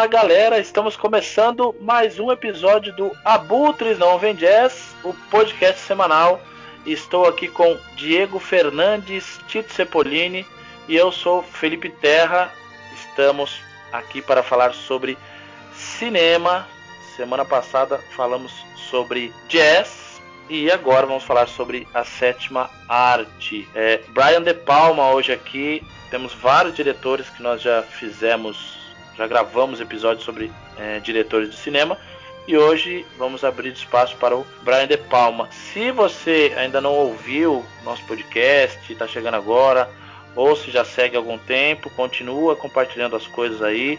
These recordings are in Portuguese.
Fala galera, estamos começando mais um episódio do Abutres Não Vem Jazz, o podcast semanal. Estou aqui com Diego Fernandes, Tito Cepolini e eu sou Felipe Terra. Estamos aqui para falar sobre cinema. Semana passada falamos sobre jazz e agora vamos falar sobre a sétima arte. É, Brian De Palma hoje aqui. Temos vários diretores que nós já fizemos já gravamos episódios sobre é, diretores de cinema e hoje vamos abrir espaço para o Brian De Palma. Se você ainda não ouviu nosso podcast, está chegando agora, ou se já segue algum tempo, continua compartilhando as coisas aí.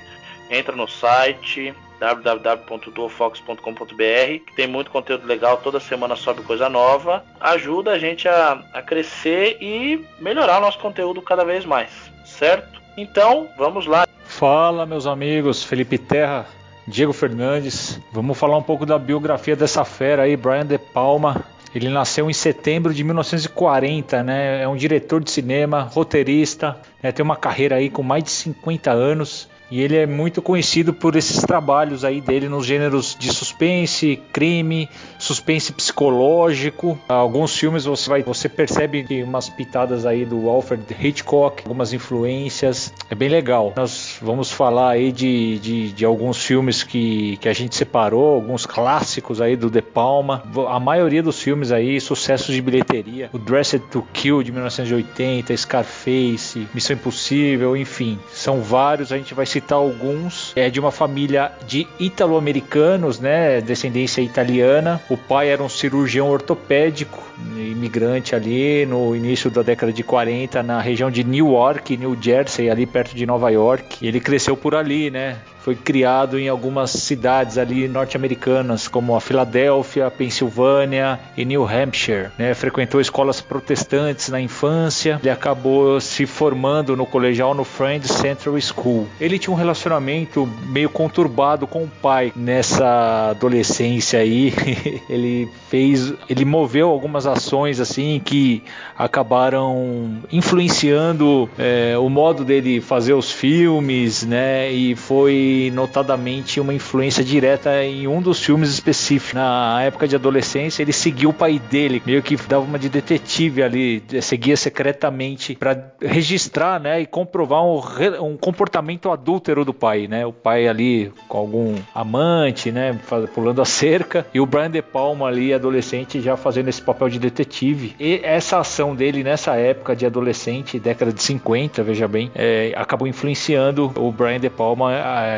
Entra no site www.duofox.com.br que tem muito conteúdo legal, toda semana sobe coisa nova. Ajuda a gente a, a crescer e melhorar o nosso conteúdo cada vez mais, certo? Então, vamos lá. Fala, meus amigos, Felipe Terra, Diego Fernandes. Vamos falar um pouco da biografia dessa fera aí, Brian De Palma. Ele nasceu em setembro de 1940, né? É um diretor de cinema, roteirista, né? tem uma carreira aí com mais de 50 anos. E ele é muito conhecido por esses trabalhos aí dele nos gêneros de suspense, crime, suspense psicológico. Alguns filmes você vai, você percebe umas pitadas aí do Alfred Hitchcock, algumas influências. É bem legal. Nós vamos falar aí de, de, de alguns filmes que, que a gente separou, alguns clássicos aí do De Palma. A maioria dos filmes aí, sucessos de bilheteria. O Dressed to Kill de 1980, Scarface, Missão Impossível, enfim, são vários. A gente vai se citar alguns. É de uma família de italo-americanos, né? Descendência italiana. O pai era um cirurgião ortopédico, imigrante ali no início da década de 40 na região de Newark, New Jersey, ali perto de Nova York. Ele cresceu por ali, né? Foi criado em algumas cidades ali norte-americanas, como a Filadélfia, Pensilvânia e New Hampshire. Né? Frequentou escolas protestantes na infância, ele acabou se formando no colegial no Friends Central School. Ele tinha um relacionamento meio conturbado com o pai nessa adolescência aí. ele fez, ele moveu algumas ações assim que acabaram influenciando é, o modo dele fazer os filmes, né? E foi notadamente uma influência direta em um dos filmes específicos. Na época de adolescência, ele seguiu o pai dele, meio que dava uma de detetive ali, seguia secretamente para registrar, né, e comprovar um, um, comportamento adúltero do pai, né? O pai ali com algum amante, né, pulando a cerca, e o Brian De Palma ali, adolescente, já fazendo esse papel de detetive. E essa ação dele nessa época de adolescente, década de 50, veja bem, é, acabou influenciando o Brian De Palma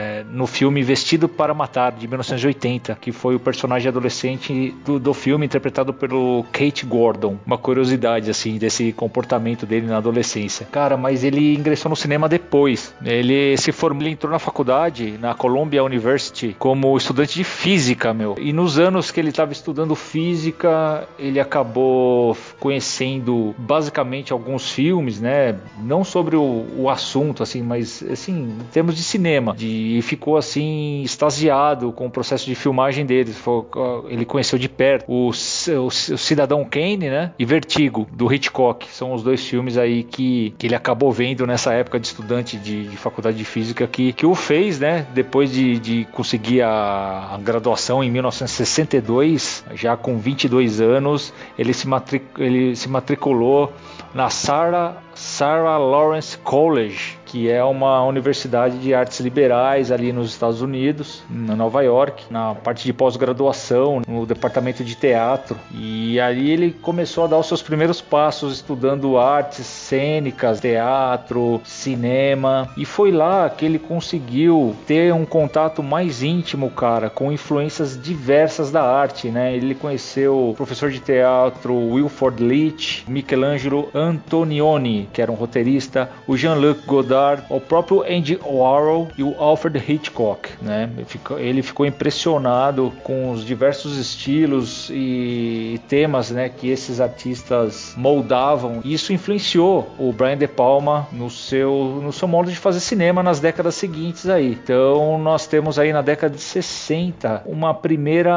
é, no filme Vestido para Matar, de 1980, que foi o personagem adolescente do, do filme interpretado pelo Kate Gordon. Uma curiosidade, assim, desse comportamento dele na adolescência. Cara, mas ele ingressou no cinema depois. Ele se formou, ele entrou na faculdade, na Columbia University, como estudante de física, meu. E nos anos que ele estava estudando física, ele acabou conhecendo basicamente alguns filmes, né? Não sobre o, o assunto, assim, mas assim, em termos de cinema, de e ficou assim extasiado com o processo de filmagem deles. Ele conheceu de perto o, o, o Cidadão Kane, né? E Vertigo do Hitchcock. São os dois filmes aí que, que ele acabou vendo nessa época de estudante de, de faculdade de física que, que o fez, né? Depois de, de conseguir a, a graduação em 1962, já com 22 anos, ele se, matric, ele se matriculou na Sarah, Sarah Lawrence College que é uma universidade de artes liberais ali nos Estados Unidos, em Nova York, na parte de pós-graduação, no departamento de teatro. E ali ele começou a dar os seus primeiros passos estudando artes cênicas, teatro, cinema. E foi lá que ele conseguiu ter um contato mais íntimo, cara, com influências diversas da arte, né? Ele conheceu o professor de teatro Wilford Leach, Michelangelo Antonioni, que era um roteirista, o Jean-Luc Godard o próprio Andy Warhol e o Alfred Hitchcock. Né? Ele ficou impressionado com os diversos estilos e temas né, que esses artistas moldavam. E isso influenciou o Brian De Palma no seu, no seu modo de fazer cinema nas décadas seguintes aí. Então nós temos aí na década de 60 uma primeira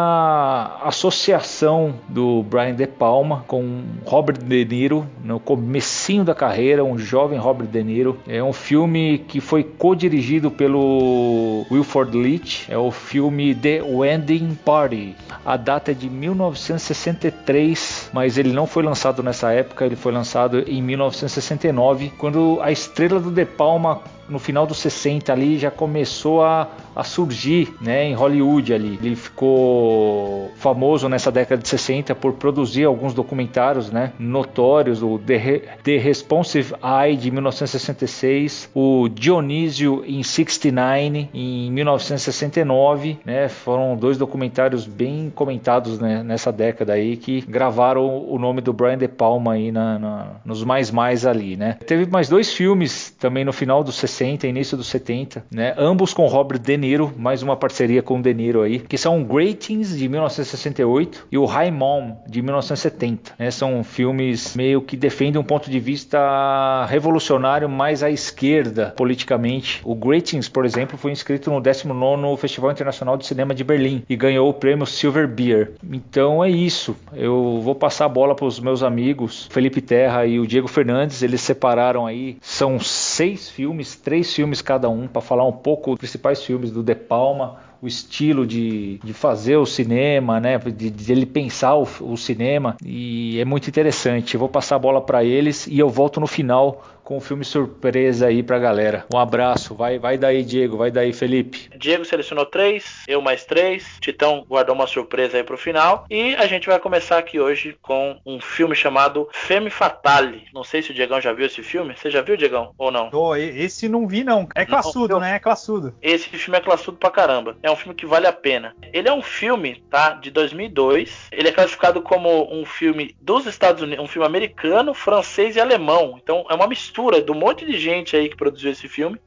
associação do Brian De Palma com Robert De Niro no comecinho da carreira, um jovem Robert De Niro. É um filme filme que foi co-dirigido pelo Wilford Leach, é o filme The Wedding Party. A data é de 1963, mas ele não foi lançado nessa época, ele foi lançado em 1969, quando a estrela do De Palma no final dos 60 ali já começou a, a surgir né, em Hollywood ali. Ele ficou famoso nessa década de 60 por produzir alguns documentários né, notórios, o The, The Responsive Eye de 1966, o Dionísio em 69 em 1969, né, foram dois documentários bem comentados né, nessa década aí que gravaram o nome do Brian De Palma aí na, na, nos mais mais ali, né. Teve mais dois filmes também no final dos 60 60, início dos 70, né? Ambos com Robert De Niro, mais uma parceria com De Niro aí, que são Greetings de 1968 e o High Mom de 1970. Né? São filmes meio que defendem um ponto de vista revolucionário mais à esquerda politicamente. O Greetings, por exemplo, foi inscrito no 19º Festival Internacional de Cinema de Berlim e ganhou o prêmio Silver Beer. Então é isso. Eu vou passar a bola para os meus amigos Felipe Terra e o Diego Fernandes. Eles separaram aí, são seis filmes, três filmes cada um, para falar um pouco dos principais filmes do De Palma, o estilo de, de fazer o cinema, né? De, de ele pensar o, o, cinema e é muito interessante. Eu vou passar a bola para eles e eu volto no final com o filme surpresa aí pra galera. Um abraço, vai, vai daí, Diego, vai daí, Felipe. Diego selecionou três, eu mais três. Titão guardou uma surpresa aí pro final. E a gente vai começar aqui hoje com um filme chamado Femme Fatale. Não sei se o Diegão já viu esse filme. Você já viu, Diegão, ou não? Oh, esse não vi, não. É classudo, não, né? É classudo. Esse filme é classudo pra caramba. É um filme que vale a pena. Ele é um filme, tá? De 2002. Ele é classificado como um filme dos Estados Unidos, um filme americano, francês e alemão. Então é uma mistura mistura do monte de gente aí que produziu esse filme,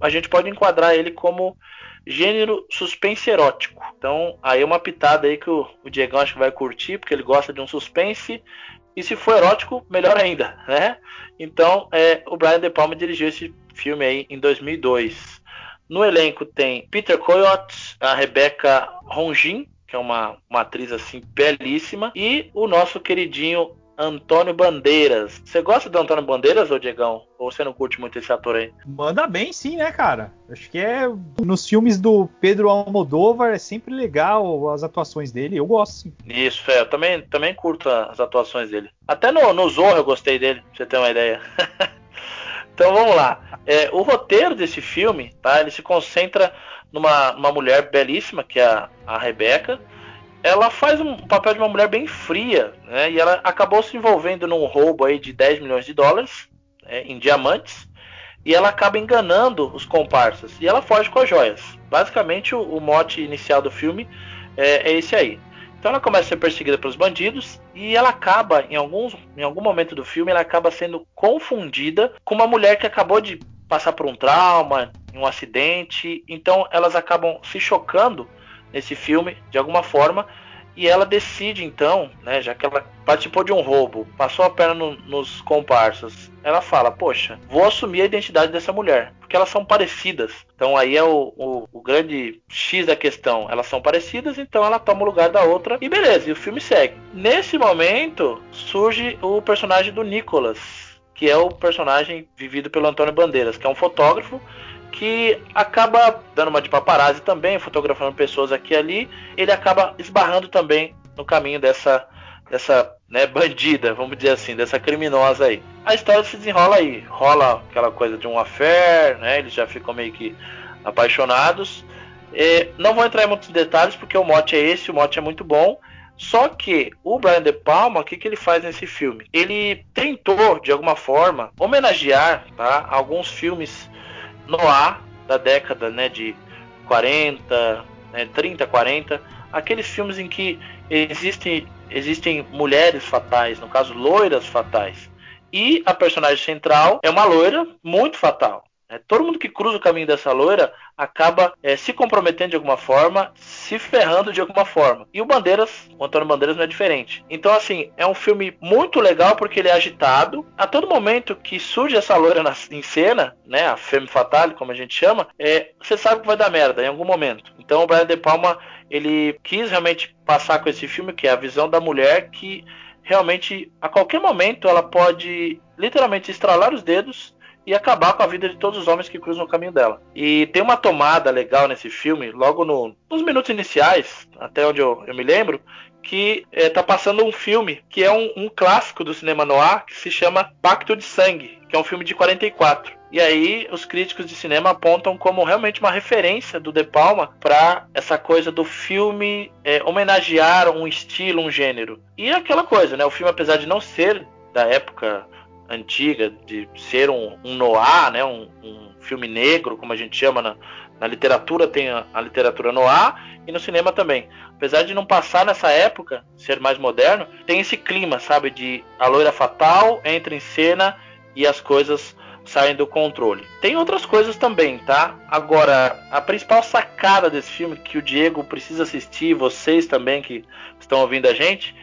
a gente pode enquadrar ele como gênero suspense erótico. Então, aí é uma pitada aí que o, o Diegão acho que vai curtir, porque ele gosta de um suspense. E se for erótico, melhor ainda, né? Então, é, o Brian De Palma dirigiu esse filme aí em 2002. No elenco tem Peter Coyote, a Rebecca Ronjin, que é uma, uma atriz assim belíssima, e o nosso queridinho Antônio Bandeiras. Você gosta do Antônio Bandeiras, ou Diegão? Ou você não curte muito esse ator aí? Manda bem, sim, né, cara? Acho que é. Nos filmes do Pedro Almodóvar é sempre legal as atuações dele. Eu gosto, sim. Isso, é. Eu também, também curto as atuações dele. Até no, no Zorro eu gostei dele, pra você ter uma ideia. então vamos lá. É, o roteiro desse filme, tá? Ele se concentra numa, numa mulher belíssima, que é a, a Rebeca ela faz um papel de uma mulher bem fria, né? E ela acabou se envolvendo num roubo aí de 10 milhões de dólares né, em diamantes. E ela acaba enganando os comparsas. E ela foge com as joias. Basicamente, o, o mote inicial do filme é, é, esse aí. Então ela começa a ser perseguida pelos bandidos e ela acaba, em, alguns, em algum momento do filme, ela acaba sendo confundida com uma mulher que acabou de passar por um trauma, um acidente. Então elas acabam se chocando nesse filme, de alguma forma, e ela decide então, né, já que ela participou de um roubo, passou a perna no, nos comparsas, ela fala: Poxa, vou assumir a identidade dessa mulher, porque elas são parecidas. Então aí é o, o, o, grande X da questão. Elas são parecidas, então ela toma o lugar da outra e beleza, e o filme segue. Nesse momento surge o personagem do Nicholas, que é o personagem vivido pelo Antônio Bandeiras, que é um fotógrafo que acaba dando uma de paparazzi também, fotografando pessoas aqui e ali, ele acaba esbarrando também no caminho dessa dessa né, bandida, vamos dizer assim, dessa criminosa aí. A história se desenrola aí, rola aquela coisa de um affair, né? Eles já ficam meio que apaixonados. E não vou entrar em muitos detalhes porque o mote é esse, o mote é muito bom. Só que o Brian De Palma, o que, que ele faz nesse filme? Ele tentou, de alguma forma, homenagear tá, alguns filmes noir da década né, de 40, né, 30, 40, aqueles filmes em que existem, existem mulheres fatais, no caso loiras fatais. E a personagem central é uma loira muito fatal. É, todo mundo que cruza o caminho dessa loira acaba é, se comprometendo de alguma forma, se ferrando de alguma forma. E o Bandeiras, o Antônio Bandeiras não é diferente. Então, assim, é um filme muito legal porque ele é agitado. A todo momento que surge essa loira na, em cena, né, a Femme Fatale, como a gente chama, é, você sabe que vai dar merda em algum momento. Então, o Brian De Palma, ele quis realmente passar com esse filme, que é a visão da mulher que realmente, a qualquer momento, ela pode literalmente estralar os dedos e acabar com a vida de todos os homens que cruzam o caminho dela. E tem uma tomada legal nesse filme, logo no, nos minutos iniciais, até onde eu, eu me lembro, que está é, passando um filme que é um, um, clássico do cinema noir que se chama Pacto de Sangue, que é um filme de 44. E aí os críticos de cinema apontam como realmente uma referência do De Palma para essa coisa do filme é, homenagear um estilo, um gênero. E é aquela coisa, né? O filme, apesar de não ser da época antiga, de ser um, um noir, né? Um, um, filme negro, como a gente chama na, na literatura, tem a, a literatura noir e no cinema também. Apesar de não passar nessa época, ser mais moderno, tem esse clima, sabe? De a loira fatal entra em cena e as coisas saem do controle. Tem outras coisas também, tá? Agora, a principal sacada desse filme que o Diego precisa assistir, vocês também que estão ouvindo a gente,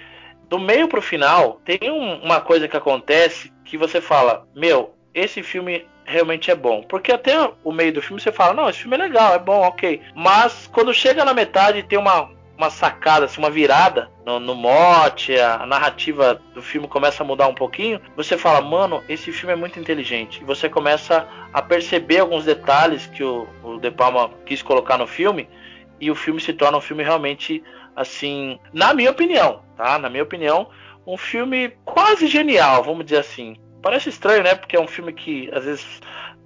do meio pro final, tem um, uma coisa que acontece que você fala: Meu, esse filme realmente é bom. Porque até o meio do filme você fala: Não, esse filme é legal, é bom, ok. Mas quando chega na metade, tem uma, uma sacada, assim, uma virada no, no mote, a, a, narrativa do filme começa a mudar um pouquinho, você fala, mano, esse filme é muito inteligente. E você começa a perceber alguns detalhes que o, o De Palma quis colocar no filme, e o filme se torna um filme realmente, assim, na minha opinião, tá? Na minha opinião, um filme quase genial, vamos dizer assim. Parece estranho, né? Porque é um filme que às vezes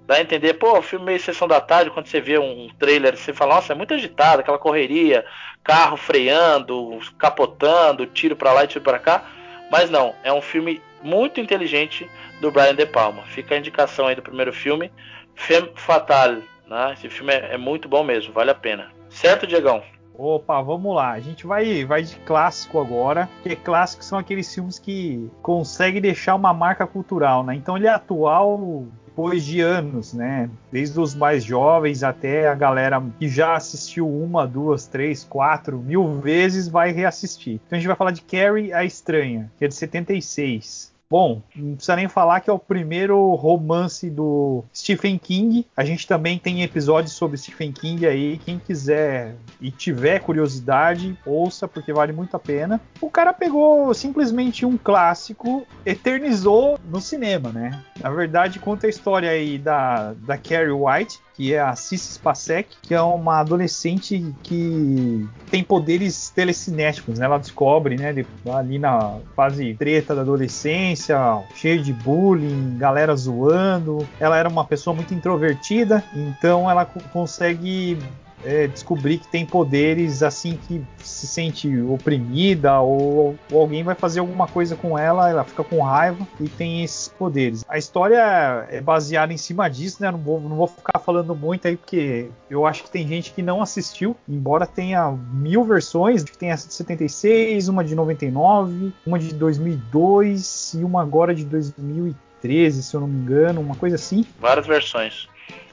dá a entender, pô, filme meio sessão da tarde, quando você vê um trailer, você fala, nossa, é muito agitado, aquela correria, carro freando, capotando, tiro para lá e tiro para cá. Mas não, é um filme muito inteligente do Brian De Palma. Fica a indicação aí do primeiro filme, Femme Fatale. Né? Esse filme é, é muito bom mesmo, vale a pena. Certo, Diegão? Opa, vamos lá. A gente vai, vai de clássico agora, porque clássicos são aqueles filmes que conseguem deixar uma marca cultural, né? Então ele é atual depois de anos, né? Desde os mais jovens até a galera que já assistiu uma, duas, três, quatro, mil vezes vai reassistir. Então a gente vai falar de Carrie a Estranha, que é de 76. Bom, não precisa nem falar que é o primeiro romance do Stephen King. A gente também tem episódios sobre Stephen King aí. Quem quiser e tiver curiosidade, ouça, porque vale muito a pena. O cara pegou simplesmente um clássico, eternizou no cinema, né? Na verdade, conta a história aí da, da Carrie White, que é a Cissi Spacek, que é uma adolescente que tem poderes telecinéticos, né? Ela descobre, né, ali na fase treta da adolescência, cheio de bullying, galera zoando. Ela era uma pessoa muito introvertida, então ela consegue é, descobrir que tem poderes assim que se sente oprimida ou, ou, alguém vai fazer alguma coisa com ela, ela fica com raiva e tem esses poderes. A história é baseada em cima disso, né? Não vou, não vou ficar falando muito aí porque eu acho que tem gente que não assistiu, embora tenha mil versões, tem essa de 76, uma de 99, uma de 2002 e uma agora de 2013, se eu não me engano, uma coisa assim. Várias versões.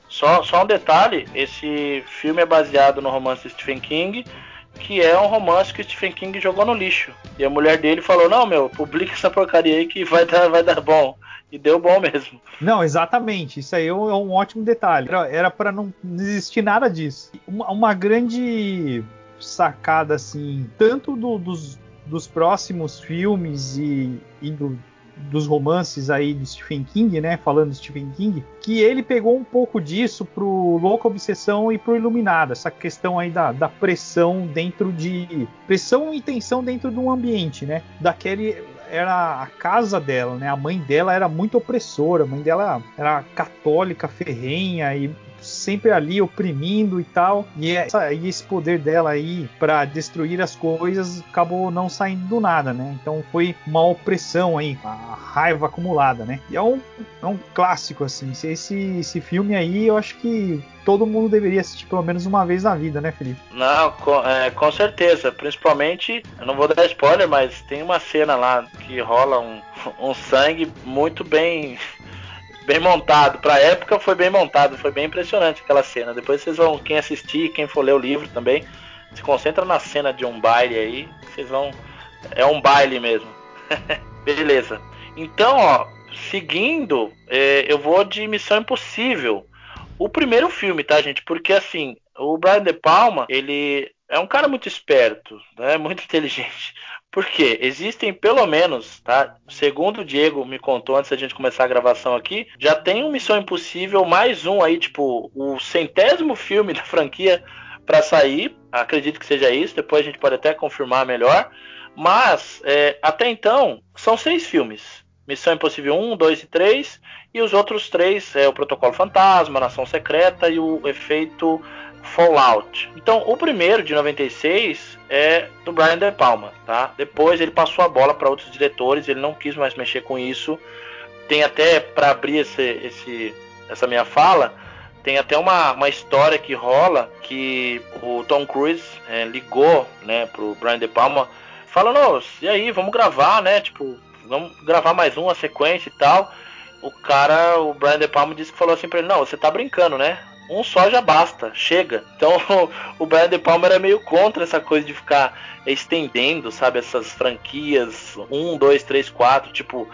Só, só um detalhe: esse filme é baseado no romance Stephen King, que é um romance que Stephen King jogou no lixo. E a mulher dele falou: Não, meu, publica essa porcaria aí que vai dar, vai dar bom. E deu bom mesmo. Não, exatamente. Isso aí é um, é ótimo detalhe. Era para não existir nada disso. Uma, uma grande sacada, assim, tanto do, dos, dos próximos filmes e, e do, dos romances aí de Stephen King, né? Falando de Stephen King, que ele pegou um pouco disso pro Louca Obsessão e pro Iluminado, essa questão aí da, da pressão dentro de. pressão e tensão dentro de um ambiente, né? Daquele era a casa dela, né? A mãe dela era muito opressora, a mãe dela era católica, ferrenha e sempre ali oprimindo e tal. E, essa, e esse poder dela aí para destruir as coisas acabou não saindo do nada, né? Então foi uma opressão aí, a raiva acumulada, né? E é um, é um clássico, assim. Esse, esse filme aí eu acho que todo mundo deveria assistir pelo menos uma vez na vida, né, Felipe? Não, com, é, com certeza. Principalmente, eu não vou dar spoiler, mas tem uma cena lá que rola um, um sangue muito bem bem montado. Pra época foi bem montado, foi bem impressionante aquela cena. Depois vocês vão, quem assistir, quem for ler o livro também, se concentra na cena de um baile aí, vocês vão. É um baile mesmo. Beleza. Então, ó, seguindo, é, eu vou de Missão Impossível. O primeiro filme, tá, gente? Porque assim, o Brian De Palma, ele é um cara muito esperto, né? Muito inteligente. Porque existem pelo menos, tá? Segundo o Diego me contou antes da gente começar a gravação aqui, já tem um Missão Impossível mais um aí, tipo, o centésimo filme da franquia para sair. Acredito que seja isso. Depois a gente pode até confirmar melhor. Mas é, até então são seis filmes. Missão Impossível 1, 2 e 3. E os outros três é o Protocolo Fantasma, Nação Secreta e o Efeito Fallout. Então, o primeiro de 96 é do Brian De Palma, tá? Depois ele passou a bola para outros diretores, ele não quis mais mexer com isso. Tem até para abrir esse, esse, essa minha fala, tem até uma, uma história que rola que o Tom Cruise é, ligou, né, pro Brian De Palma, falando, e aí, vamos gravar, né? Tipo, vamos gravar mais uma sequência e tal. O cara, o Brian De Palma disse que falou assim pra ele, não, você tá brincando, né? Um só já basta, chega. Então o Brian De Palma era meio contra essa coisa de ficar estendendo, sabe, essas franquias, um, dois, três, quatro, tipo,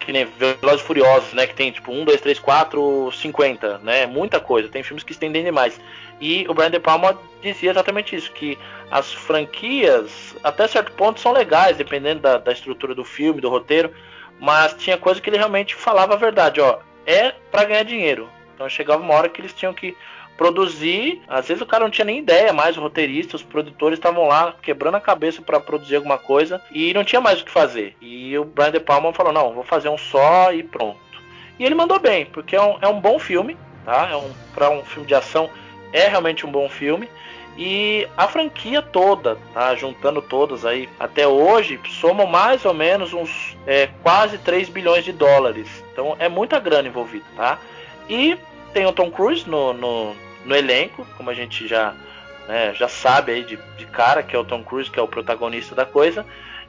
que nem Velozes Furiosos, né, que tem tipo 1, 2, 3, 4, 50, né, muita coisa, tem filmes que estendem demais. E o Brian De Palma dizia exatamente isso, que as franquias, até certo ponto, são legais, dependendo da, da estrutura do filme, do roteiro, mas tinha coisa que ele realmente falava a verdade, ó, é para ganhar dinheiro. Então chegava uma hora que eles tinham que produzir, às vezes o cara não tinha nem ideia mais, o roteirista, os produtores estavam lá quebrando a cabeça para produzir alguma coisa e não tinha mais o que fazer. E o Brian De Palma falou: não, vou fazer um só e pronto. E ele mandou bem, porque é um, é um bom filme, tá? É um, para um filme de ação, é realmente um bom filme. E a franquia toda, tá? Juntando todas aí, até hoje, somam mais ou menos uns é, quase 3 bilhões de dólares. Então é muita grana envolvida, tá? E tem o Tom Cruise no, no, no elenco, como a gente já, né, já sabe aí de, de cara, que é o Tom Cruise, que é o protagonista da coisa.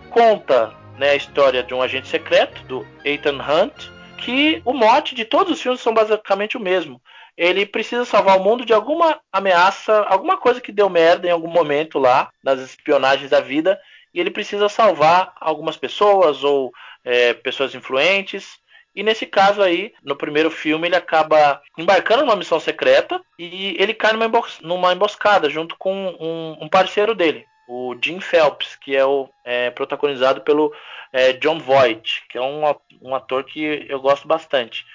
Conta né, a história de um agente secreto, do Ethan Hunt, que o mote de todos os filmes são basicamente o mesmo ele precisa salvar o mundo de alguma ameaça, alguma coisa que deu merda em algum momento lá, nas espionagens da vida, e ele precisa salvar algumas pessoas ou é, pessoas influentes. E nesse caso aí, no primeiro filme, ele acaba embarcando numa missão secreta e ele cai numa, embos numa emboscada junto com um, um, parceiro dele, o Jim Phelps, que é o é, protagonizado pelo é, John Voight, que é um, um ator que eu gosto bastante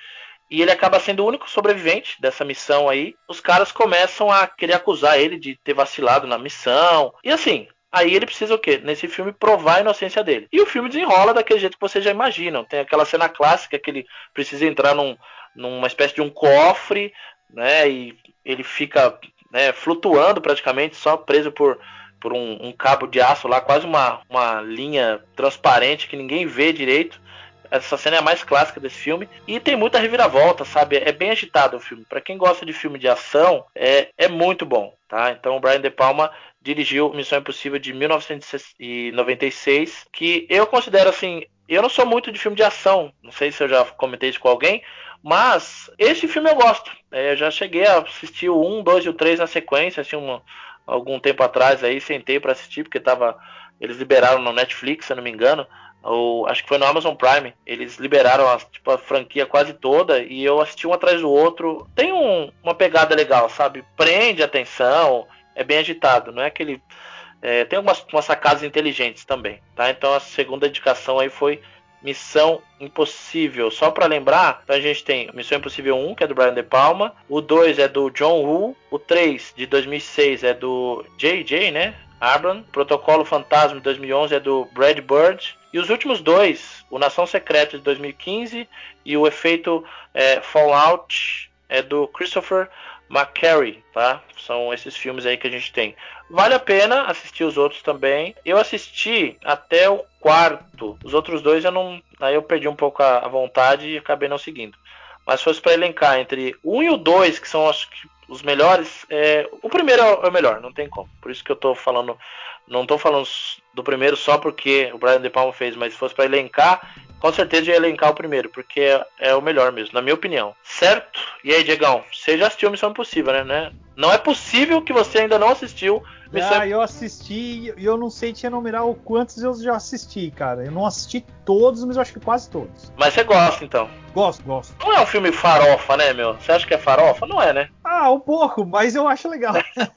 e ele acaba sendo o único sobrevivente dessa missão aí. Os caras começam a querer acusar ele de ter vacilado na missão. E assim, aí ele precisa o quê? Nesse filme provar a inocência dele. E o filme desenrola daquele jeito que vocês já imaginam. Tem aquela cena clássica que ele precisa entrar num, numa espécie de um cofre, né? E ele fica né, flutuando praticamente, só preso por, por um, um cabo de aço lá, quase uma, uma linha transparente que ninguém vê direito. Essa cena é a mais clássica desse filme. E tem muita reviravolta, sabe? É bem agitado o filme. Para quem gosta de filme de ação, é, é muito bom, tá? Então o Brian De Palma dirigiu Missão Impossível de 1996, que eu considero assim. Eu não sou muito de filme de ação, não sei se eu já comentei isso com alguém, mas esse filme eu gosto. É, eu já cheguei a assistir o 1, 2 e o 3 na sequência, assim, uma, algum tempo atrás aí, sentei para assistir, porque tava. Eles liberaram no Netflix, se eu não me engano ou acho que foi no Amazon Prime. Eles liberaram a, tipo, a franquia quase toda e eu assisti um atrás do outro. Tem um, uma pegada legal, sabe? Prende atenção, é bem agitado, não é aquele. É, tem algumas umas sacadas inteligentes também, tá? Então a segunda indicação aí foi Missão Impossível. Só para lembrar, então a gente tem Missão Impossível 1, que é do Brian De Palma, o 2 é do John Woo, o 3 de 2006 é do JJ, né? Abram, Protocolo Fantasma de 2011 é do Brad Bird, e os últimos dois, o Nação Secreta de 2015 e o Efeito é, Fallout é do Christopher McCary, tá? São esses filmes aí que a gente tem. Vale a pena assistir os outros também. Eu assisti até o quarto. Os outros dois eu não, aí eu perdi um pouco a, vontade e acabei não seguindo. Mas se fosse para elencar entre um e o dois, que são acho que os melhores, é, o primeiro é o melhor, não tem como. Por isso que eu tô falando, não tô falando do primeiro só porque o Brian De Palma fez, mas se fosse para elencar, com certeza ia elencar o primeiro, porque é, é, o melhor mesmo, na minha opinião. Certo? E aí, Diegão, você já assistiu Missão Impossível, né? né? Não é possível que você ainda não assistiu Ah, eu assisti e eu não sei te enumerar o quantos eu já assisti, cara. Eu não assisti todos, mas eu acho que quase todos. Mas você gosta, então? Gosto, gosto. Não é um filme farofa, né, meu? Você acha que é farofa? Não é, né? Ah, um pouco, mas eu acho legal.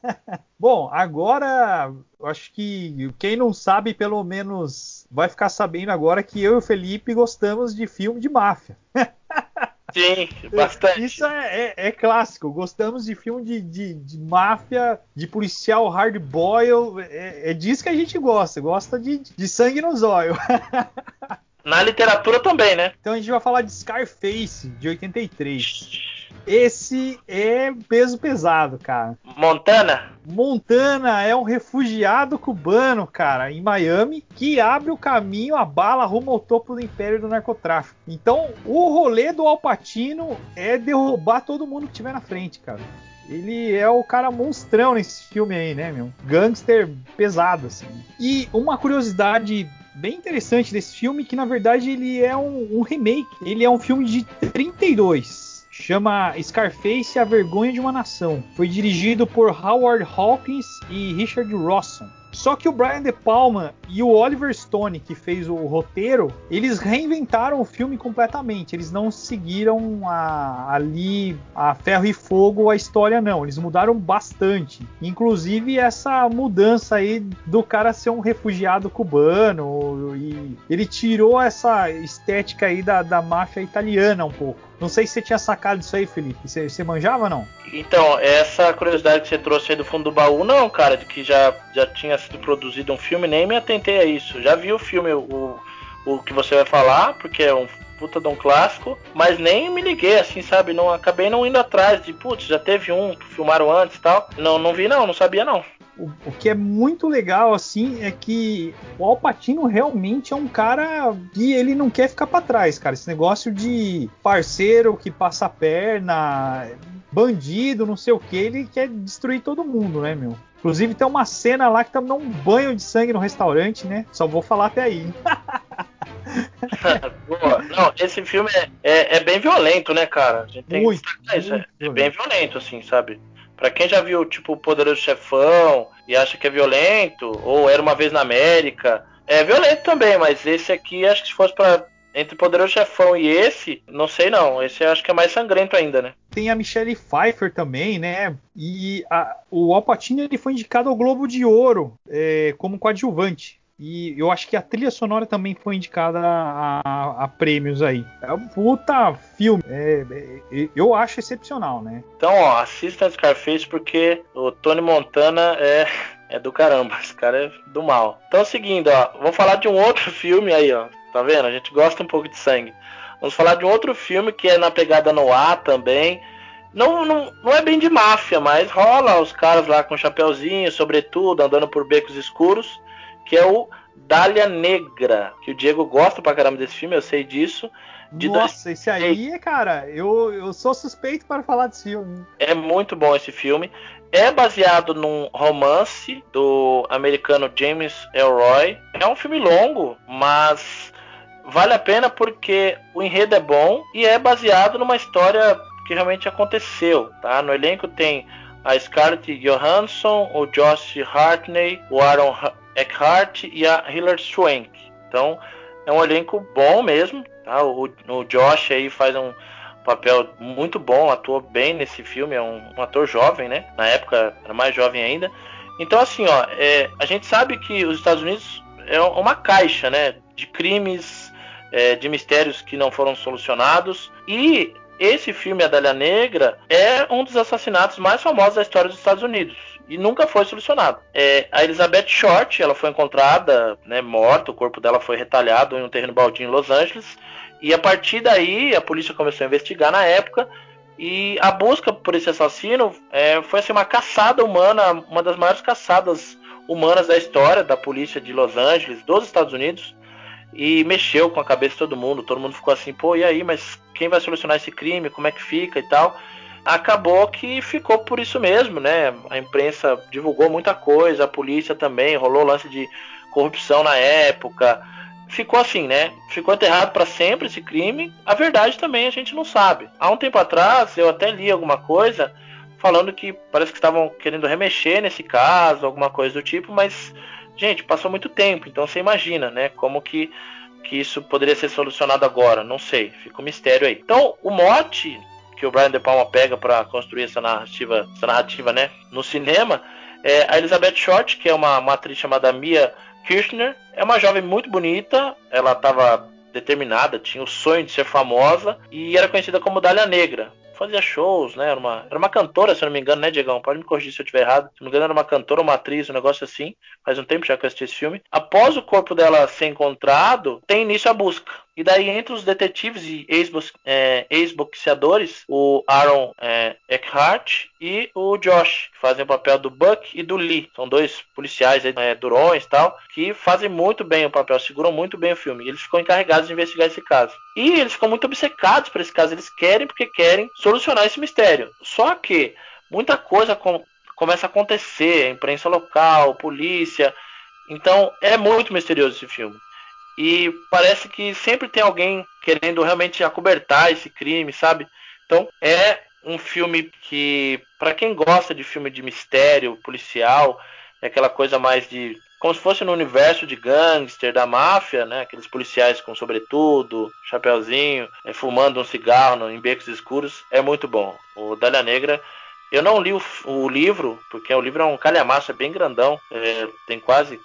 Bom, agora acho que quem não sabe, pelo menos vai ficar sabendo agora que eu e o Felipe gostamos de filme de máfia. Sim, bastante. Isso é, é, é, clássico. Gostamos de filme de, de, de máfia, de policial hard boil. É, é, disso que a gente gosta. Gosta de, de sangue nos olhos. Na literatura também, né? Então a gente vai falar de Scarface, de 83. Esse é peso pesado, cara. Montana? Montana é um refugiado cubano, cara, em Miami, que abre o caminho, a bala rumo ao topo do império do narcotráfico. Então, o rolê do Alpatino é derrubar todo mundo que tiver na frente, cara. Ele é o cara monstrão nesse filme aí, né, meu? Gangster pesado, assim. E uma curiosidade bem interessante desse filme que na verdade ele é um, um remake. Ele é um filme de 32 chama Scarface A Vergonha de uma Nação. Foi dirigido por Howard Hawkins e Richard Rawson. Só que o Brian De Palma e o Oliver Stone, que fez o roteiro, eles reinventaram o filme completamente. Eles não seguiram a, ali a ferro e fogo a história, não. Eles mudaram bastante. Inclusive essa mudança aí do cara ser um refugiado cubano. E ele tirou essa estética aí da, da máfia italiana um pouco. Não sei se você tinha sacado isso aí, Felipe. Você, você manjava ou não? Então, essa curiosidade que você trouxe aí do fundo do baú, não, cara, de que já, já tinha sido produzido um filme, nem me atentei a isso. Já vi o filme, o, o que você vai falar, porque é um puta de um clássico, mas nem me liguei, assim, sabe? Não acabei não indo atrás de, putz, já teve um filmaram antes e tal. Não, não vi não, não sabia não. O, o, que é muito legal, assim, é que o Alpatino realmente é um cara que ele não quer ficar para trás, cara. Esse negócio de parceiro que passa a perna, bandido, não sei o que, ele quer destruir todo mundo, né, meu? Inclusive tem uma cena lá que tá dando um banho de sangue no restaurante, né? Só vou falar até aí. não, esse filme é, é, é, bem violento, né, cara? A gente tem muito, que isso. É, é, bem violento, assim, sabe? Pra quem já viu, tipo, o Poderoso Chefão e acha que é violento, ou Era Uma Vez na América, é violento também, mas esse aqui, acho que se fosse pra entre Poderoso Chefão e esse, não sei não. Esse acho que é mais sangrento ainda, né? Tem a Michelle Pfeiffer também, né? E a, o Al Pacino ele foi indicado ao Globo de Ouro é, como coadjuvante. E eu acho que a trilha sonora também foi indicada a, a, prêmios aí. É um puta filme. É, é, eu acho excepcional, né? Então, ó, assista Scarface porque o Tony Montana é, é do caramba. Esse cara é do mal. Então, seguindo, ó, vamos falar de um outro filme aí, ó. Tá vendo? A gente gosta um pouco de sangue. Vamos falar de um outro filme que é na pegada no ar também. Não, não, não é bem de máfia, mas rola os caras lá com chapéuzinho, sobretudo, andando por becos escuros que é o Dália Negra, que o Diego gosta pra caramba desse filme, eu sei disso. Nossa, dois... esse aí, cara, eu, eu sou suspeito para falar desse filme. É muito bom esse filme. É baseado num romance do americano James Elroy. É um filme longo, mas vale a pena porque o enredo é bom e é baseado numa história que realmente aconteceu, tá? No elenco tem a Scarlett Johansson, o Josh Hartnett, o Aaron Eckhart e a Hilary Swank. Então é um elenco bom mesmo. Tá? O, o Josh aí faz um papel muito bom, atua bem nesse filme, é um, um ator jovem, né? Na época era mais jovem ainda. Então assim, ó, é, a gente sabe que os Estados Unidos é uma caixa, né? De crimes, é, de mistérios que não foram solucionados e esse filme A Dália Negra é um dos assassinatos mais famosos da história dos Estados Unidos e nunca foi solucionado. É, a Elizabeth Short, ela foi encontrada, né, morta, o corpo dela foi retalhado em um terreno baldio em Los Angeles, e a partir daí a polícia começou a investigar na época, e a busca por esse assassino é, foi assim, uma caçada humana, uma das maiores caçadas humanas da história da polícia de Los Angeles, dos Estados Unidos, e mexeu com a cabeça de todo mundo, todo mundo ficou assim, pô, e aí, mas quem vai solucionar esse crime, como é que fica e tal acabou que ficou por isso mesmo, né? A imprensa divulgou muita coisa, a polícia também, rolou lance de corrupção na época. Ficou assim, né? Ficou enterrado para sempre esse crime. A verdade também a gente não sabe. Há um tempo atrás eu até li alguma coisa falando que parece que estavam querendo remexer nesse caso, alguma coisa do tipo, mas gente, passou muito tempo, então você imagina, né? Como que que isso poderia ser solucionado agora? Não sei, fica um mistério aí. Então, o mote que o Brian De Palma pega para construir essa narrativa, essa narrativa, né, no cinema, É, a Elizabeth Short, que é uma, uma atriz chamada Mia Kirchner, é uma jovem muito bonita, ela estava determinada, tinha o sonho de ser famosa e era conhecida como Dália Negra fazia shows, né? Era uma, era uma cantora, se eu não me engano, né, Diegão? Pode me corrigir se eu estiver errado. Se não me engano, era uma cantora, uma atriz, um negócio assim. Faz um tempo já que eu assisti esse filme. Após o corpo dela ser encontrado, tem início a busca. E daí, entre os detetives e ex-boxeadores, o Aaron é, Eckhart e o Josh, que fazem o papel do Buck e do Lee. São dois policiais é, durões e tal, que fazem muito bem o papel, seguram muito bem o filme. Eles ficam encarregados de investigar esse caso. E eles ficam muito obcecados por esse caso. Eles querem porque querem solucionar esse mistério. Só que muita coisa com, começa a acontecer, imprensa local, polícia. Então é muito misterioso esse filme. E parece que sempre tem alguém querendo realmente acobertar esse crime, sabe? Então é um filme que, para quem gosta de filme de mistério, policial, é aquela coisa mais de. Como se fosse no universo de gangster, da máfia, né? Aqueles policiais com sobretudo, chapéuzinho, é, fumando um cigarro em becos escuros. É muito bom. O Dália Negra eu não li o, o, livro, porque o livro é um calhamaço, é bem grandão. É, tem quase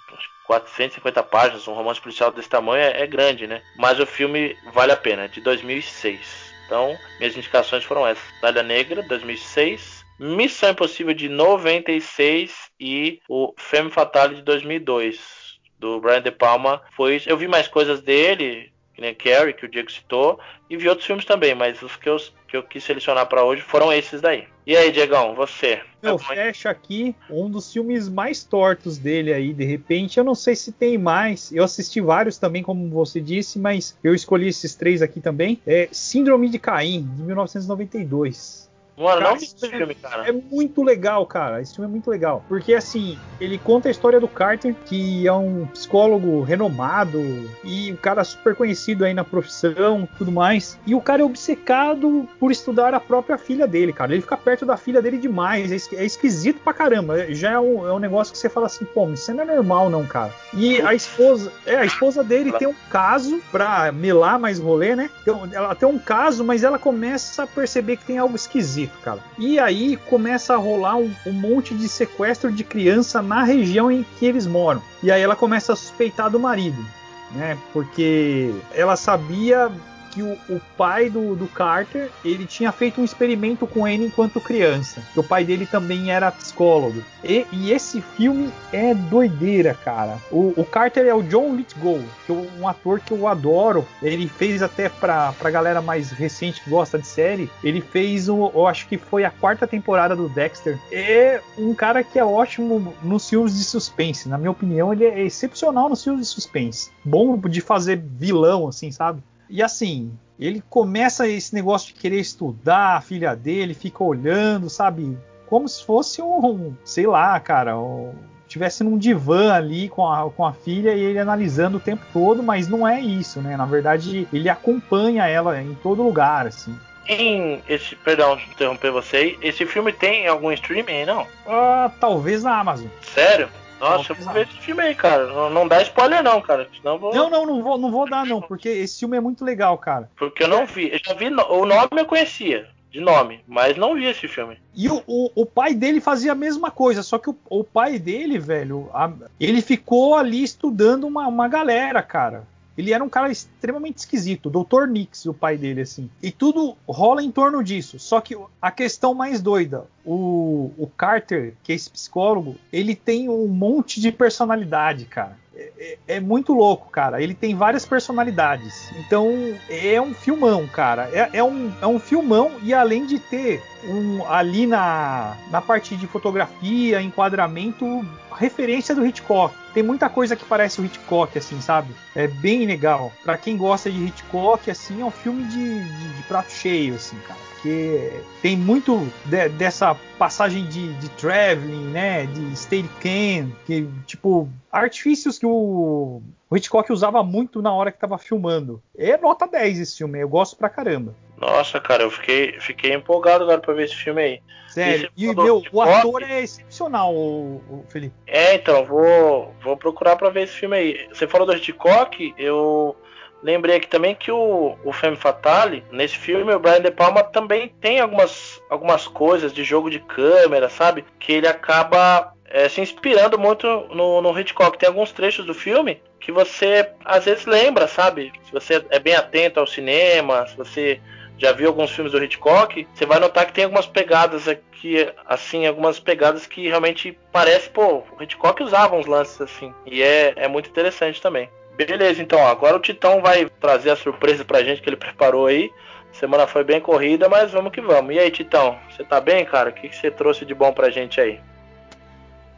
450 páginas, um romance policial desse tamanho é, é, grande, né? Mas o filme vale a pena, é de 2006. Então, minhas indicações foram essas: Dália Negra, 2006, Missão Impossível de 96 e o Femme Fatale de 2002. Do Brian De Palma foi Eu vi mais coisas dele, que nem Carrie, que o Diego citou, e vi outros filmes também, mas os que eu, que eu quis selecionar para hoje foram esses daí. E aí, Diegão, você? Eu tá fecho aqui um dos filmes mais tortos dele aí, de repente. Eu não sei se tem mais. Eu assisti vários também, como você disse, mas eu escolhi esses três aqui também. É Síndrome de Caim, de 1992. Mano, cara, não esse filme, cara. É muito legal, cara. Esse filme é muito legal. Porque, assim, ele conta a história do Carter, que é um psicólogo renomado e um cara super conhecido aí na profissão tudo mais. E o cara é obcecado por estudar a própria filha dele, cara. Ele fica perto da filha dele demais. É, é esquisito pra caramba. Já é um, é um negócio que você fala assim, pô, isso não é normal, não, cara. E a esposa, é, a esposa dele tem um caso pra melar mais rolê, né? Ela tem um caso, mas ela começa a perceber que tem algo esquisito cara. E aí começa a rolar um, um monte de sequestro de criança na região em que eles moram. E aí ela começa a suspeitar do marido, né? Porque ela sabia que o, o pai do, do, Carter ele tinha feito um experimento com ele enquanto criança. O pai dele também era psicólogo. E, e esse filme é doideira, cara. O, o Carter é o John Lithgow, que é um ator que eu adoro. Ele fez até pra, pra galera mais recente que gosta de série, ele fez, o, eu acho que foi a quarta temporada do Dexter. É um cara que é ótimo nos filmes de suspense. Na minha opinião, ele é excepcional nos filmes de suspense. Bom de fazer vilão, assim, sabe? E assim, ele começa esse negócio de querer estudar a filha dele, fica olhando, sabe? Como se fosse um, sei lá, cara, um, tivesse num divã ali com a, com a filha e ele analisando o tempo todo, mas não é isso, né? Na verdade, ele acompanha ela em todo lugar, assim. Tem esse, perdão de interromper você, esse filme tem algum streaming, não? Ah, talvez na Amazon. Sério? Nossa, eu vou ver esse filme aí, cara. Não, não dá spoiler, não, cara. Senão vou... Não, não, não vou, não vou dar, não, porque esse filme é muito legal, cara. Porque eu não vi. Eu já vi. O nome eu conhecia. De nome, mas não vi esse filme. E o, o, o pai dele fazia a mesma coisa, só que o, o pai dele, velho, a, ele ficou ali estudando uma, uma galera, cara. Ele era um cara extremamente esquisito, Dr. Nix, o pai dele, assim. E tudo rola em torno disso. Só que a questão mais doida, o, o Carter, que é esse psicólogo, ele tem um monte de personalidade, cara. É, é, é, muito louco, cara. Ele tem várias personalidades. Então é um filmão, cara. É, é, um, é um filmão e além de ter um, ali na, na parte de fotografia, enquadramento, referência do Hitchcock. Tem muita coisa que parece o Hitchcock, assim, sabe? É bem legal. Para quem gosta de Hitchcock, assim, é um filme de, de, de prato cheio, assim, cara porque tem muito de, dessa passagem de, de traveling, né, de steadicam, que tipo artifícios que o, o Hitchcock usava muito na hora que estava filmando. É nota 10 esse filme, eu gosto pra caramba. Nossa, cara, eu fiquei, fiquei empolgado agora pra ver esse filme aí. Sério, e, meu, o ator é excepcional, o, o, Felipe. É, então, vou, vou procurar pra ver esse filme aí. Você falou do Hitchcock, eu Lembrei aqui também que o, o Femme Fatale, nesse filme, o Brian De Palma também tem algumas, algumas coisas de jogo de câmera, sabe? Que ele acaba é, se inspirando muito no, no Hitchcock. Tem alguns trechos do filme que você às vezes lembra, sabe? Se você é bem atento ao cinema, se você já viu alguns filmes do Hitchcock, você vai notar que tem algumas pegadas aqui, assim, algumas pegadas que realmente parece, pô, o Hitchcock usava uns lances assim. E é, é muito interessante também. Beleza, então, ó, agora o Titão vai trazer a surpresa pra gente que ele preparou aí. Semana foi bem corrida, mas vamos que vamos. E aí, Titão, você tá bem, cara? O que, que você trouxe de bom pra gente aí?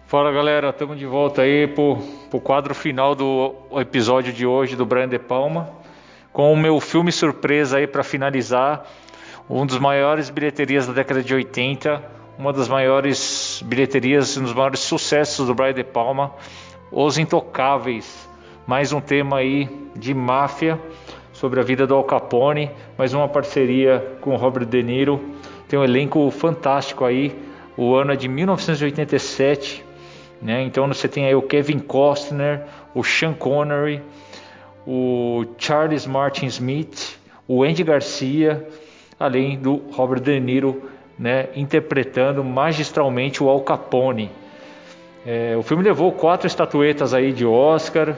Fala galera, estamos de volta aí pro, pro quadro final do episódio de hoje do Brian De Palma, com o meu filme surpresa aí para finalizar, um dos maiores bilheterias da década de 80, uma das maiores bilheterias, um dos maiores sucessos do Brian De Palma, Os Intocáveis, mais um tema aí de máfia sobre a vida do Al Capone, mais uma parceria com o Robert De Niro, tem um elenco fantástico aí, o ano é de 1987 né? Então você tem aí o Kevin Costner, o Sean Connery, o Charles Martin Smith, o Andy Garcia, além do Robert De Niro né, interpretando magistralmente o Al Capone. É, o filme levou quatro estatuetas aí de Oscar,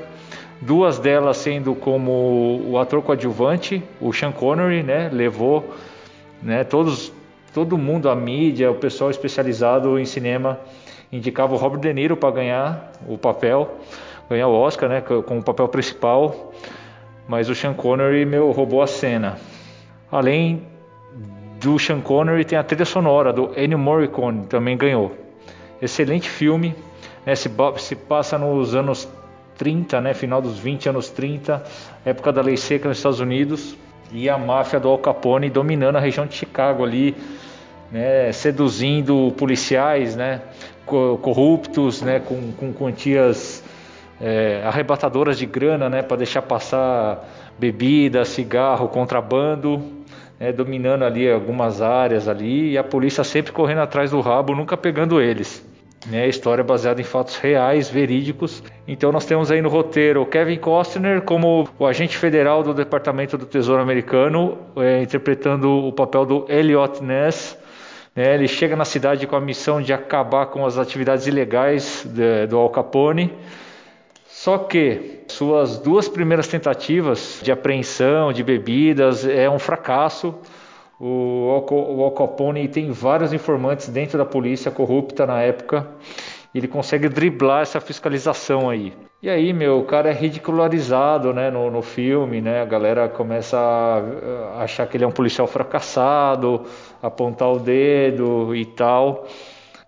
duas delas sendo como o ator coadjuvante, o Sean Connery, né, levou né, todos, todo mundo, a mídia, o pessoal especializado em cinema indicava o Robert De Niro para ganhar o papel, ganhar o Oscar, né, com o papel principal, mas o Sean Connery meu roubou a cena. Além do Sean Connery tem a trilha sonora do Ennio Morricone, também ganhou. Excelente filme, né, se, se passa nos anos 30, né, final dos 20 anos 30, época da lei seca nos Estados Unidos, e a máfia do Al Capone dominando a região de Chicago ali, né, seduzindo policiais, né, corruptos, né, com, com quantias é, arrebatadoras de grana, né, para deixar passar bebida, cigarro, contrabando, né, dominando ali algumas áreas ali e a polícia sempre correndo atrás do rabo, nunca pegando eles. Né, história baseada em fatos reais, verídicos. Então nós temos aí no roteiro Kevin Costner como o agente federal do Departamento do Tesouro Americano, é, interpretando o papel do Elliot Ness, né? Ele chega na cidade com a missão de acabar com as atividades ilegais de, do Al Capone. Só que suas duas primeiras tentativas de apreensão de bebidas é um fracasso. O Al Capone tem vários informantes dentro da polícia corrupta na época. Ele consegue driblar essa fiscalização aí. E aí, meu, o cara é ridicularizado né, no, no filme, né? A galera começa a achar que ele é um policial fracassado, apontar o dedo e tal.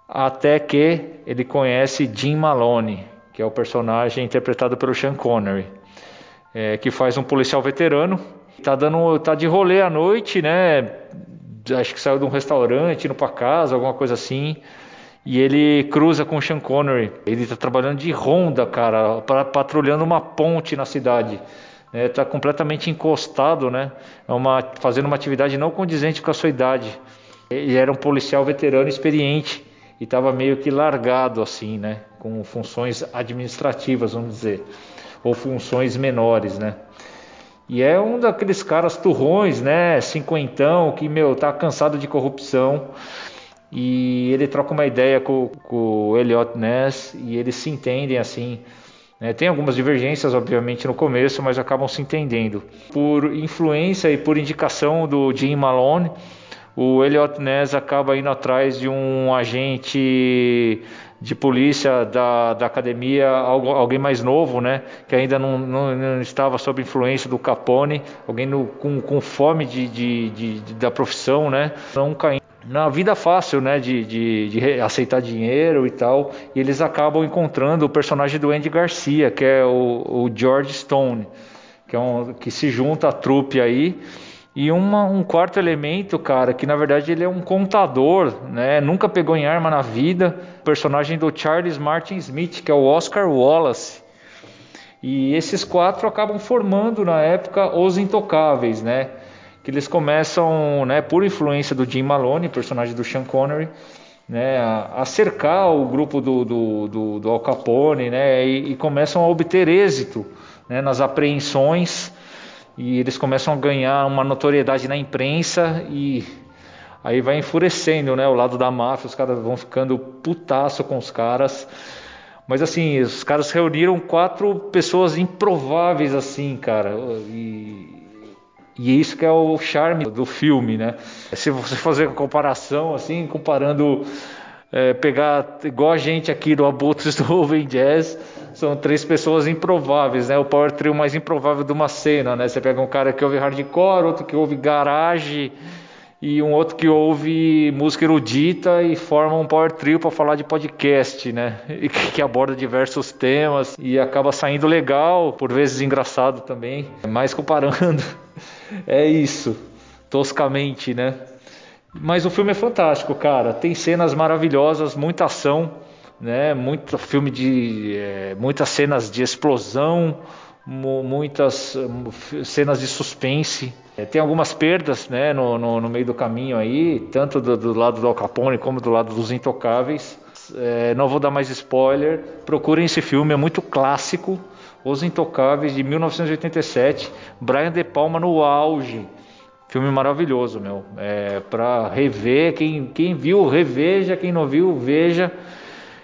Até que ele conhece Jim Maloney, que é o personagem interpretado pelo Sean Connery, é, que faz um policial veterano. Tá, dando, tá de rolê à noite, né? Acho que saiu de um restaurante, indo para casa, alguma coisa assim e ele cruza com o Sean Connery. Ele está trabalhando de ronda, cara, pra, patrulhando uma ponte na cidade. Está é, completamente encostado, né? É uma, fazendo uma atividade não condizente com a sua idade. Ele era um policial veterano experiente e estava meio que largado assim, né? Com funções administrativas, vamos dizer, ou funções menores, né? E é um daqueles caras turrões, né? Cinquentão, que, meu, tá cansado de corrupção e ele troca uma ideia com, com o Elliot Ness e eles se entendem assim. Né? Tem algumas divergências, obviamente, no começo, mas acabam se entendendo. Por influência e por indicação do Jim Malone, o Elliot Ness acaba indo atrás de um agente de polícia da, da academia, alguém mais novo, né, que ainda não, não, não estava sob influência do Capone, alguém no, com, com fome de, de, de, da profissão, né, não caindo na vida fácil, né, de, de, de, aceitar dinheiro e tal, e eles acabam encontrando o personagem do Andy Garcia, que é o, o George Stone, que, é um, que se junta à trupe aí, e uma, um quarto elemento, cara, que na verdade ele é um contador, né, nunca pegou em arma na vida, personagem do Charles Martin Smith, que é o Oscar Wallace, e esses quatro acabam formando na época os intocáveis, né, que eles começam, né, por influência do Jim Malone, personagem do Sean Connery, né, a, cercar o grupo do, do, do, do Al Capone, né, e, e, começam a obter êxito né, nas apreensões e eles começam a ganhar uma notoriedade na imprensa e Aí vai enfurecendo, né? O lado da máfia, os caras vão ficando putaço com os caras. Mas assim, os caras reuniram quatro pessoas improváveis, assim, cara. E, e isso que é o charme do filme, né? Se você fazer a comparação, assim, comparando, é, pegar igual a gente aqui do Abutres do Oven Jazz, são três pessoas improváveis, né? O power trio mais improvável de uma cena, né? Você pega um cara que ouve hardcore, outro que ouve garage e um outro que ouve música erudita e forma um power trio para falar de podcast, né? E que aborda diversos temas e acaba saindo legal, por vezes engraçado também. Mas comparando, é isso, toscamente, né? Mas o filme é fantástico, cara. Tem cenas maravilhosas, muita ação, né? Muito filme de é, muitas cenas de explosão, muitas cenas de suspense. É, tem algumas perdas né, no, no, no, meio do caminho aí, tanto do, do, lado do Al Capone como do lado dos Intocáveis. É, não vou dar mais spoiler. Procurem esse filme, é muito clássico. Os Intocáveis de 1987. Brian De Palma no auge. Filme maravilhoso, meu. É, para rever, quem, quem viu, reveja. Quem não viu, veja.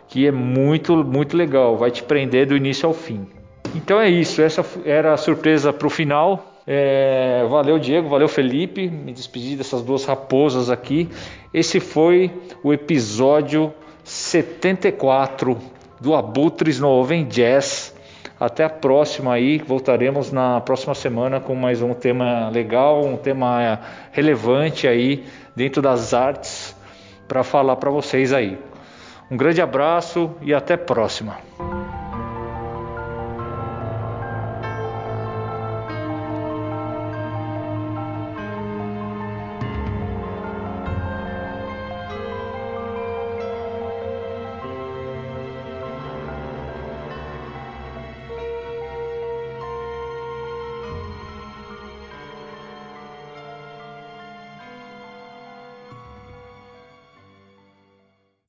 Que é muito, muito legal. Vai te prender do início ao fim. Então é isso, essa era a surpresa para o final. É, valeu, Diego, valeu, Felipe. Me despedi dessas duas raposas aqui. Esse foi o episódio 74 do Abutres no Oven Jazz. Até a próxima aí, voltaremos na próxima semana com mais um tema legal, um tema relevante aí dentro das artes para falar para vocês aí. Um grande abraço e até próxima.